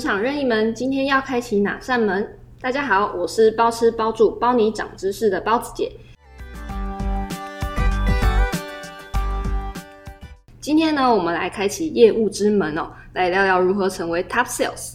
职场任意门，今天要开启哪扇门？大家好，我是包吃包住包你涨知识的包子姐。今天呢，我们来开启业务之门哦，来聊聊如何成为 Top Sales。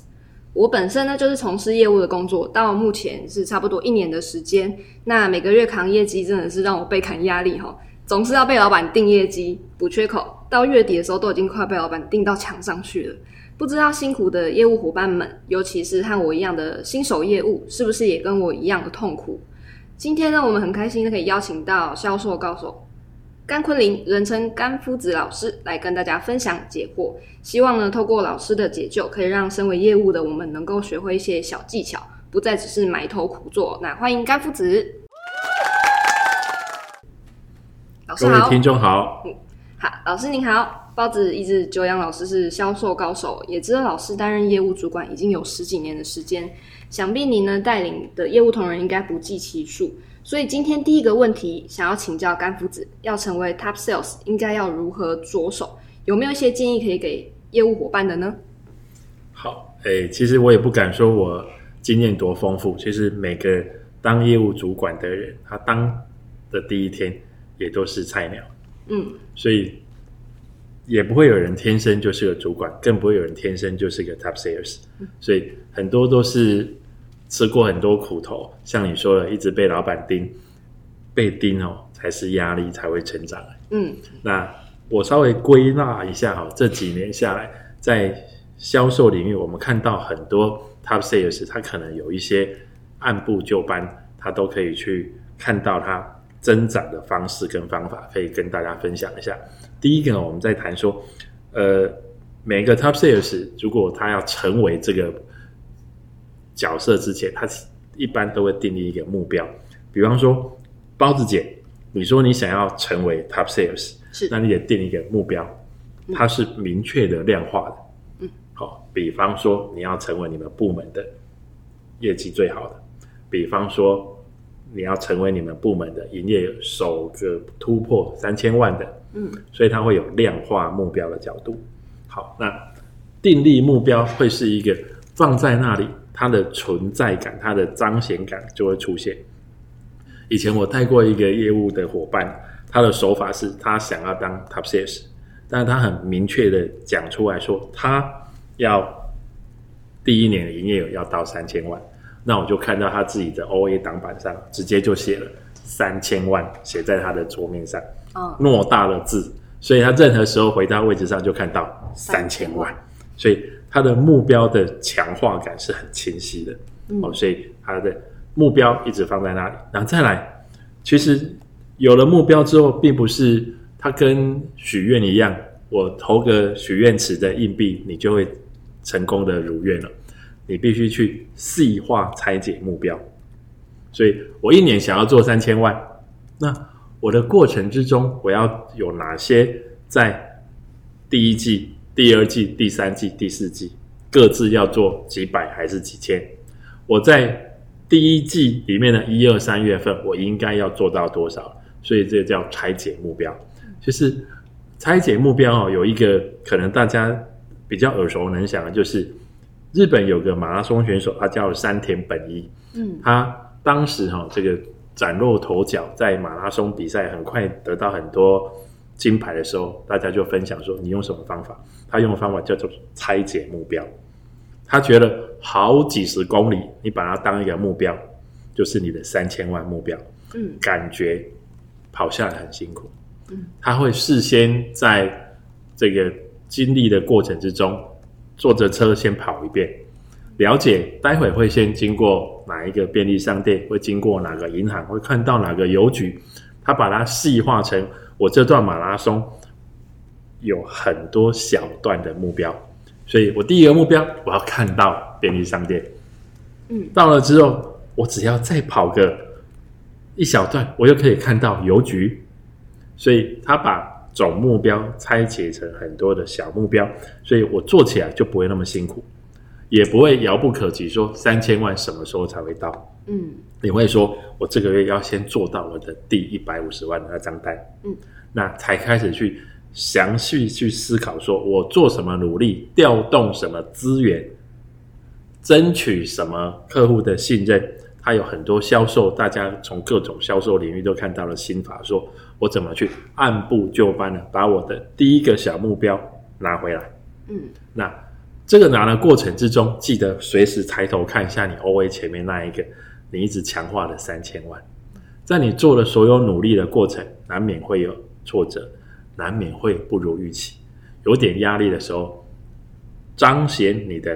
我本身呢，就是从事业务的工作，到目前是差不多一年的时间。那每个月扛业绩，真的是让我倍感压力哈、哦，总是要被老板定业绩补缺口，到月底的时候都已经快被老板定到墙上去了。不知道辛苦的业务伙伴们，尤其是和我一样的新手业务，是不是也跟我一样的痛苦？今天呢，我们很开心的可以邀请到销售高手甘坤林，人称甘夫子老师，来跟大家分享解惑。希望呢，透过老师的解救，可以让身为业务的我们能够学会一些小技巧，不再只是埋头苦做。那欢迎甘夫子，老师好，各位听众好，嗯，好，老师您好。包子一直久仰老师是销售高手，也知道老师担任业务主管已经有十几年的时间，想必您呢带领的业务同仁应该不计其数。所以今天第一个问题想要请教甘夫子，要成为 Top Sales 应该要如何着手？有没有一些建议可以给业务伙伴的呢？好，诶、欸，其实我也不敢说我经验多丰富，其实每个当业务主管的人，他当的第一天也都是菜鸟，嗯，所以。也不会有人天生就是个主管，更不会有人天生就是个 top sales，所以很多都是吃过很多苦头。像你说的，一直被老板盯，被盯哦，才是压力才会成长。嗯，那我稍微归纳一下哈，这几年下来，在销售领域，我们看到很多 top sales，他可能有一些按部就班，他都可以去看到他增长的方式跟方法，可以跟大家分享一下。第一个呢，我们在谈说，呃，每个 top sales 如果他要成为这个角色之前，他一般都会定立一个目标。比方说，包子姐，你说你想要成为 top sales，是，那你也定一个目标，它是明确的量化的。嗯，好，比方说你要成为你们部门的业绩最好的，比方说。你要成为你们部门的营业首个突破三千万的，嗯，所以它会有量化目标的角度。好，那订立目标会是一个放在那里，它的存在感、它的彰显感就会出现。以前我带过一个业务的伙伴，他的手法是他想要当 top sales，但是他很明确的讲出来说，他要第一年的营业额要到三千万。那我就看到他自己的 OA 挡板上，直接就写了三千万，写在他的桌面上，哦，偌大的字，所以他任何时候回到位置上就看到三千万，所以他的目标的强化感是很清晰的，嗯，哦，所以他的目标一直放在那里。然后再来，其实有了目标之后，并不是他跟许愿一样，我投个许愿池的硬币，你就会成功的如愿了。你必须去细化拆解目标，所以我一年想要做三千万，那我的过程之中，我要有哪些在第一季、第二季、第三季、第四季各自要做几百还是几千？我在第一季里面的一二三月份，我应该要做到多少？所以这叫拆解目标。就是拆解目标哦，有一个可能大家比较耳熟能详的，就是。日本有个马拉松选手，他叫山田本一。嗯，他当时哈这个崭露头角，在马拉松比赛很快得到很多金牌的时候，大家就分享说：“你用什么方法？”他用的方法叫做拆解目标。他觉得好几十公里，你把它当一个目标，就是你的三千万目标。嗯，感觉跑下来很辛苦。嗯，他会事先在这个经历的过程之中。坐着车先跑一遍，了解待会会先经过哪一个便利商店，会经过哪个银行，会看到哪个邮局。他把它细化成我这段马拉松有很多小段的目标，所以我第一个目标我要看到便利商店。嗯，到了之后，我只要再跑个一小段，我就可以看到邮局。所以他把。总目标拆解成很多的小目标，所以我做起来就不会那么辛苦，也不会遥不可及。说三千万什么时候才会到？嗯，你会说我这个月要先做到我的第一百五十万的那张单，嗯，那才开始去详细去思考，说我做什么努力，调动什么资源，争取什么客户的信任。他有很多销售，大家从各种销售领域都看到了心法，说我怎么去按部就班的把我的第一个小目标拿回来。嗯，那这个拿的过程之中，记得随时抬头看一下你 OA 前面那一个你一直强化的三千万。在你做的所有努力的过程，难免会有挫折，难免会不如预期，有点压力的时候，彰显你的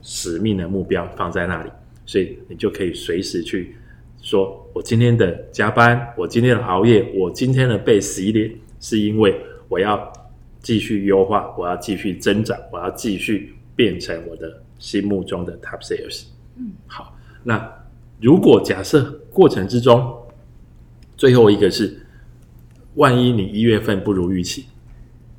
使命的目标放在那里。所以你就可以随时去说，我今天的加班，我今天的熬夜，我今天的被洗脸，是因为我要继续优化，我要继续增长，我要继续变成我的心目中的 top sales。嗯，好，那如果假设过程之中，最后一个是，万一你一月份不如预期，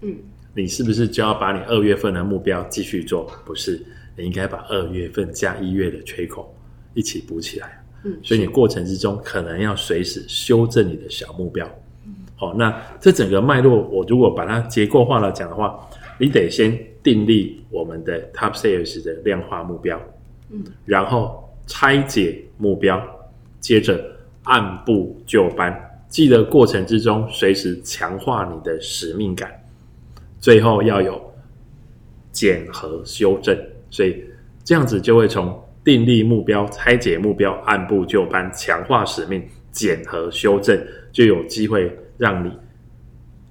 嗯，你是不是就要把你二月份的目标继续做？不是，你应该把二月份加一月的缺口。一起补起来，嗯，所以你过程之中可能要随时修正你的小目标，嗯，好，那这整个脉络，我如果把它结构化来讲的话，你得先订立我们的 Top Sales 的量化目标，嗯，然后拆解目标，接着按部就班，记得过程之中随时强化你的使命感，最后要有检核修正，所以这样子就会从。订立目标，拆解目标，按部就班，强化使命，检核修正，就有机会让你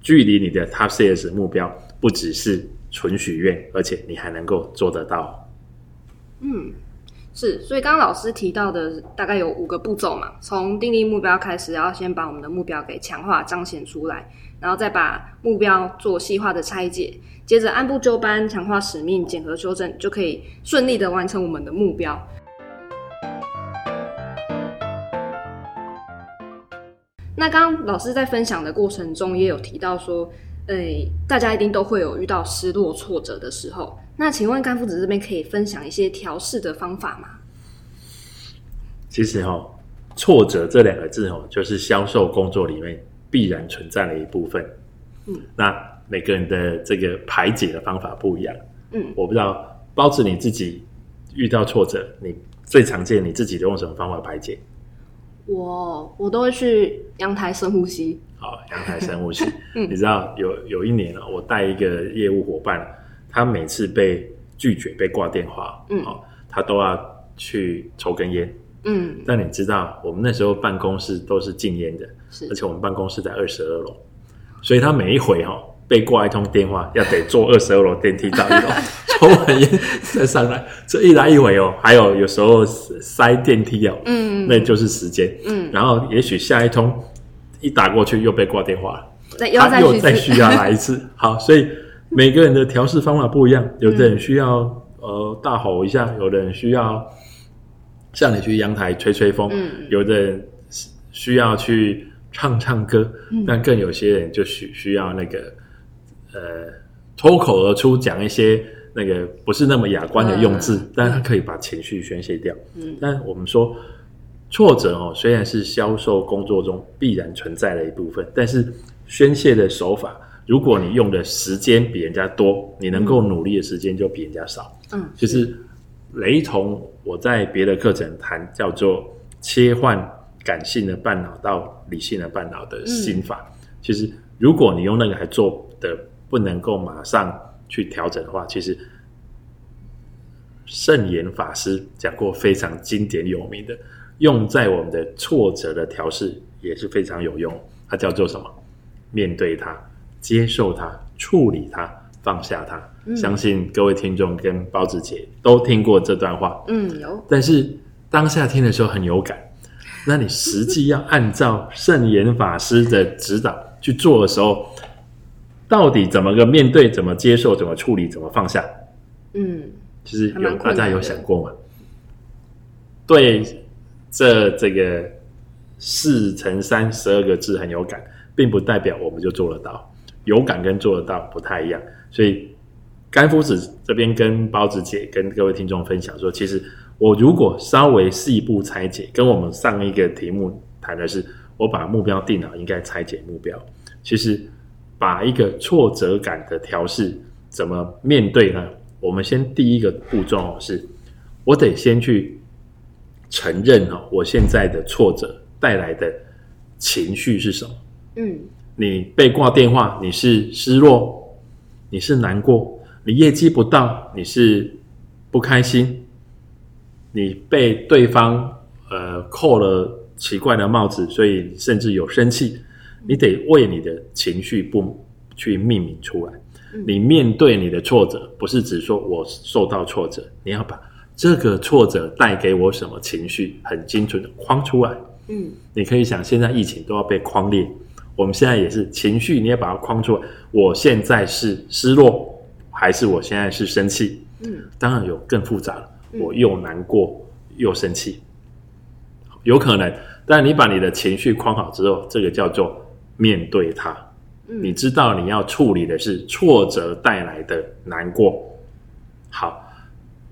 距离你的 Top Sales 目标不只是纯许愿，而且你还能够做得到。嗯，是，所以刚刚老师提到的大概有五个步骤嘛，从订立目标开始，要先把我们的目标给强化彰显出来，然后再把目标做细化的拆解。接着按部就班，强化使命，检核修正，就可以顺利的完成我们的目标。那刚刚老师在分享的过程中，也有提到说，诶、大家一定都会有遇到失落、挫折的时候。那请问甘夫子这边可以分享一些调试的方法吗？其实哈、哦，挫折这两个字哦，就是销售工作里面必然存在的一部分。嗯，那。每个人的这个排解的方法不一样。嗯，我不知道包子你自己遇到挫折，你最常见你自己都用什么方法排解？我我都会去阳台深呼吸。好，阳台深呼吸。嗯，你知道有有一年我带一个业务伙伴，他每次被拒绝、被挂电话，嗯，他都要去抽根烟。嗯，但你知道我们那时候办公室都是禁烟的，是，而且我们办公室在二十二楼，所以他每一回哈。被挂一通电话，要得坐二十二楼电梯到一楼，抽完烟再上来，这一来一回哦，还有有时候塞电梯哦，嗯，那就是时间，嗯，然后也许下一通一打过去又被挂电话了，那又再又再需要来一次，好，所以每个人的调试方法不一样，有的人需要呃大吼一下，有的人需要像你去阳台吹吹风，嗯，有的人需要去唱唱歌，嗯，但更有些人就需需要那个。呃，脱口而出讲一些那个不是那么雅观的用字，嗯、但他可以把情绪宣泄掉。嗯，但我们说挫折哦，虽然是销售工作中必然存在的一部分，但是宣泄的手法，如果你用的时间比人家多，你能够努力的时间就比人家少。嗯，其实雷同我在别的课程谈叫做切换感性的半脑到理性的半脑的心法。嗯、其实如果你用那个还做的。不能够马上去调整的话，其实圣严法师讲过非常经典有名的，用在我们的挫折的调试也是非常有用。它叫做什么？面对它，接受它，处理它，放下它。嗯、相信各位听众跟包子姐都听过这段话。嗯，有。但是当下听的时候很有感，那你实际要按照圣严法师的指导去做的时候。到底怎么个面对？怎么接受？怎么处理？怎么放下？嗯，其实有大家有想过吗？对，这这个四乘三十二个字很有感，并不代表我们就做得到。有感跟做得到不太一样，所以甘夫子这边跟包子姐跟各位听众分享说，其实我如果稍微细部拆解，跟我们上一个题目谈的是，我把目标定好，应该拆解目标，其实。把一个挫折感的调试怎么面对呢？我们先第一个步骤是，我得先去承认哦，我现在的挫折带来的情绪是什么？嗯，你被挂电话，你是失落，你是难过，你业绩不到，你是不开心，你被对方呃扣了奇怪的帽子，所以甚至有生气，你得为你的情绪不去命名出来。你面对你的挫折，不是只说我受到挫折，你要把这个挫折带给我什么情绪，很精准的框出来。嗯，你可以想，现在疫情都要被框裂，我们现在也是情绪，你也把它框出来。我现在是失落，还是我现在是生气？嗯，当然有更复杂了，我又难过又生气，有可能。但你把你的情绪框好之后，这个叫做面对它。你知道你要处理的是挫折带来的难过，好，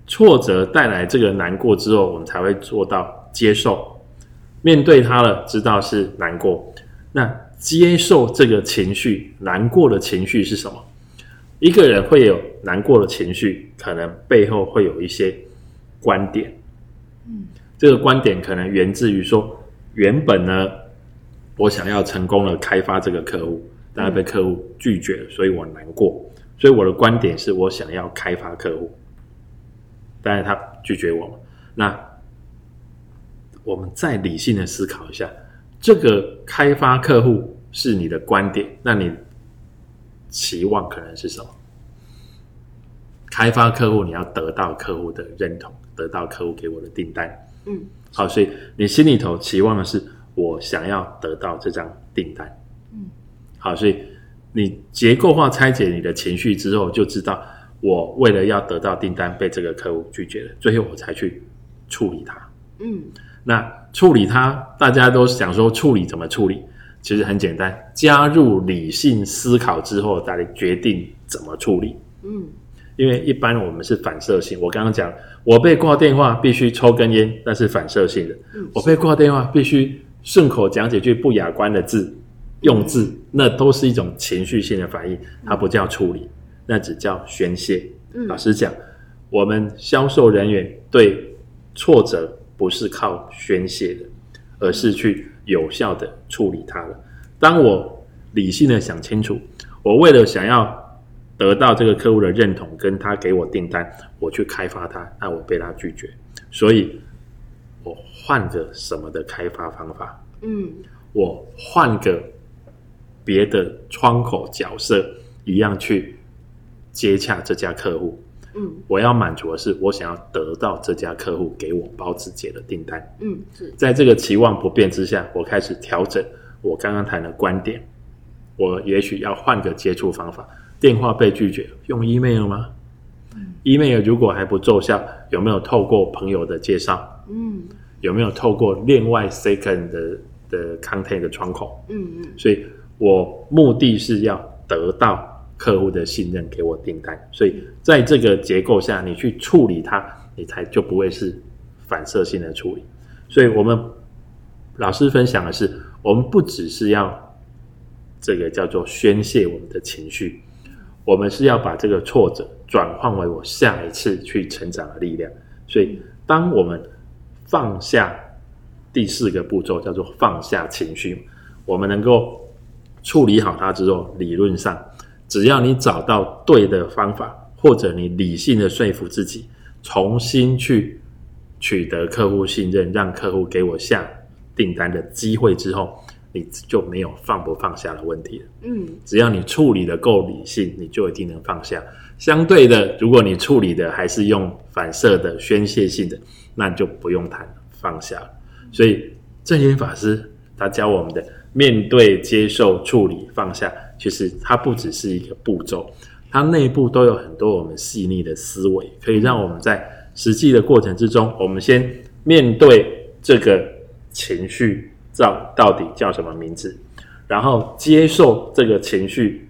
挫折带来这个难过之后，我们才会做到接受，面对它了，知道是难过，那接受这个情绪，难过的情绪是什么？一个人会有难过的情绪，可能背后会有一些观点，嗯，这个观点可能源自于说，原本呢，我想要成功的开发这个客户。但是被客户拒绝了，所以我难过。所以我的观点是我想要开发客户，但是他拒绝我。那我们再理性的思考一下，这个开发客户是你的观点，那你期望可能是什么？开发客户，你要得到客户的认同，得到客户给我的订单。嗯，好，所以你心里头期望的是我想要得到这张订单。嗯好，所以你结构化拆解你的情绪之后，就知道我为了要得到订单被这个客户拒绝了，最后我才去处理它。嗯，那处理它，大家都想说处理怎么处理？其实很简单，加入理性思考之后，再来决定怎么处理。嗯，因为一般我们是反射性。我刚刚讲，我被挂电话必须抽根烟，那是反射性的。嗯，我被挂电话必须顺口讲几句不雅观的字。用字，那都是一种情绪性的反应，它不叫处理，那只叫宣泄。嗯，老实讲，我们销售人员对挫折不是靠宣泄的，而是去有效的处理它了。当我理性的想清楚，我为了想要得到这个客户的认同，跟他给我订单，我去开发他，那我被他拒绝，所以我换个什么的开发方法？嗯，我换个。别的窗口角色一样去接洽这家客户，嗯，我要满足的是我想要得到这家客户给我包子姐的订单，嗯，是在这个期望不变之下，我开始调整我刚刚谈的观点，我也许要换个接触方法，电话被拒绝，用 email 吗？嗯，email 如果还不奏效，有没有透过朋友的介绍？嗯，有没有透过另外 second 的的 content 的窗口？嗯嗯，所以。我目的是要得到客户的信任，给我订单，所以在这个结构下，你去处理它，你才就不会是反射性的处理。所以，我们老师分享的是，我们不只是要这个叫做宣泄我们的情绪，我们是要把这个挫折转换为我下一次去成长的力量。所以，当我们放下第四个步骤，叫做放下情绪，我们能够。处理好它之后，理论上，只要你找到对的方法，或者你理性的说服自己，重新去取得客户信任，让客户给我下订单的机会之后，你就没有放不放下的问题了。嗯，只要你处理的够理性，你就一定能放下。相对的，如果你处理的还是用反射的宣泄性的，那就不用谈放下了。所以证严法师他教我们的。面对、接受、处理、放下，其实它不只是一个步骤，它内部都有很多我们细腻的思维，可以让我们在实际的过程之中，我们先面对这个情绪造到底叫什么名字，然后接受这个情绪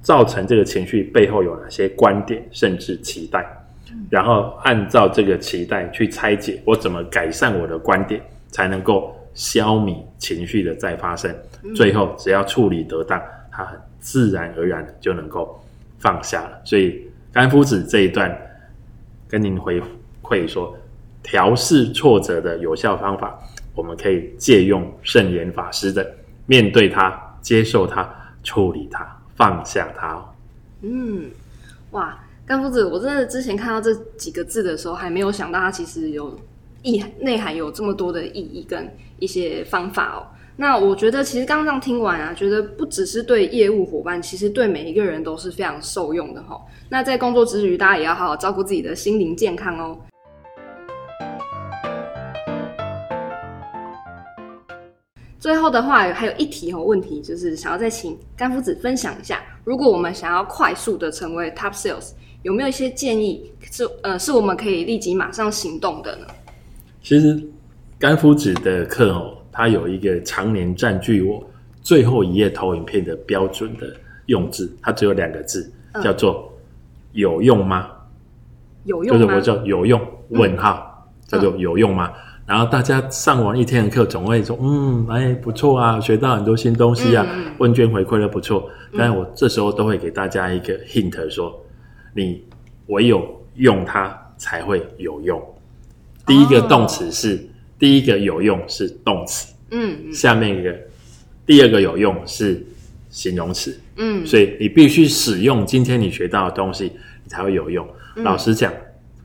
造成这个情绪背后有哪些观点甚至期待，然后按照这个期待去拆解，我怎么改善我的观点才能够。消弭情绪的再发生，最后只要处理得当，他很自然而然的就能够放下了。所以甘夫子这一段跟您回馈说，调试挫折的有效方法，我们可以借用圣严法师的面对它、接受它、处理它、放下它。嗯，哇，甘夫子，我真的之前看到这几个字的时候，还没有想到它其实有意内涵，有这么多的意义跟一些方法哦。那我觉得，其实刚刚听完啊，觉得不只是对业务伙伴，其实对每一个人都是非常受用的哈。那在工作之余，大家也要好好照顾自己的心灵健康哦。最后的话，还有一题哦，问题就是想要再请甘夫子分享一下，如果我们想要快速的成为 Top Sales，有没有一些建议是呃，是我们可以立即马上行动的呢？其实甘夫子的课哦。它有一个常年占据我最后一页投影片的标准的用字，它只有两个字，嗯、叫做“有用吗？”有用吗？就是我叫有用问号，嗯、叫做有用吗？嗯、然后大家上完一天的课，总会说：“嗯，哎，不错啊，学到很多新东西啊。嗯”问卷回馈的不错，但是我这时候都会给大家一个 hint，说：“你唯有用它才会有用。”第一个动词是。哦第一个有用是动词，嗯，嗯，下面一个第二个有用是形容词，嗯，所以你必须使用今天你学到的东西，你才会有用。嗯、老实讲，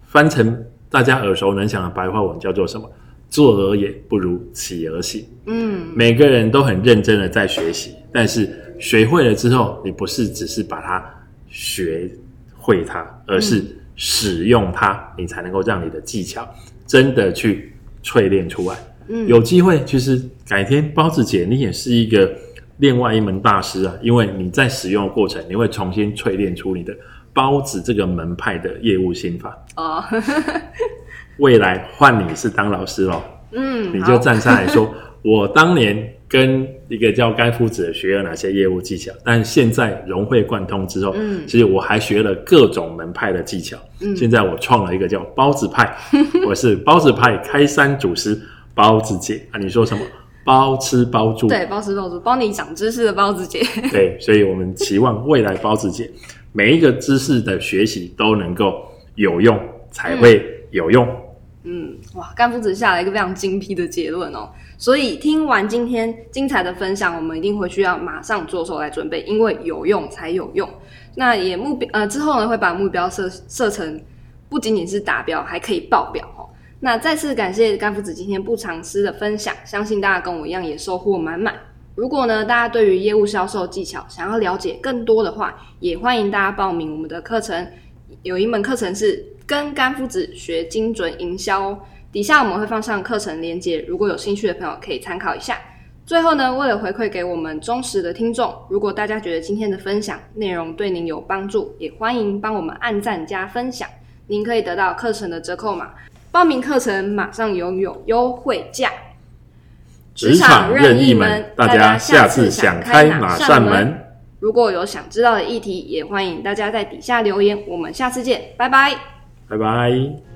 翻成大家耳熟能详的白话文叫做什么？坐而也不如起而行。嗯，每个人都很认真的在学习，但是学会了之后，你不是只是把它学会它，而是使用它，嗯、你才能够让你的技巧真的去。淬炼出来，嗯，有机会，其实改天包子姐你也是一个另外一门大师啊，因为你在使用的过程，你会重新淬炼出你的包子这个门派的业务心法。哦。未来换你是当老师喽，嗯，你就站上来说，我当年跟一个叫该夫子的学了哪些业务技巧，但现在融会贯通之后，嗯，其实我还学了各种门派的技巧。嗯，现在我创了一个叫包子派，我是包子派开山祖师包子姐啊。你说什么？包吃包住？对，包吃包住，包你长知识的包子姐。对，所以我们期望未来包子姐每一个知识的学习都能够有用，才会有用。嗯，嗯，哇，甘夫子下了一个非常精辟的结论哦。所以听完今天精彩的分享，我们一定会需要马上着手来准备，因为有用才有用。那也目标呃之后呢，会把目标设设成不仅仅是达标，还可以爆表哦。那再次感谢甘夫子今天不藏私的分享，相信大家跟我一样也收获满满。如果呢大家对于业务销售技巧想要了解更多的话，也欢迎大家报名我们的课程。有一门课程是跟甘夫子学精准营销哦。底下我们会放上课程连接，如果有兴趣的朋友可以参考一下。最后呢，为了回馈给我们忠实的听众，如果大家觉得今天的分享内容对您有帮助，也欢迎帮我们按赞加分享。您可以得到课程的折扣码，报名课程马上拥有优惠价。职场任意门，大家下次想开哪扇门？如果有想知道的议题，也欢迎大家在底下留言。我们下次见，拜拜，拜拜。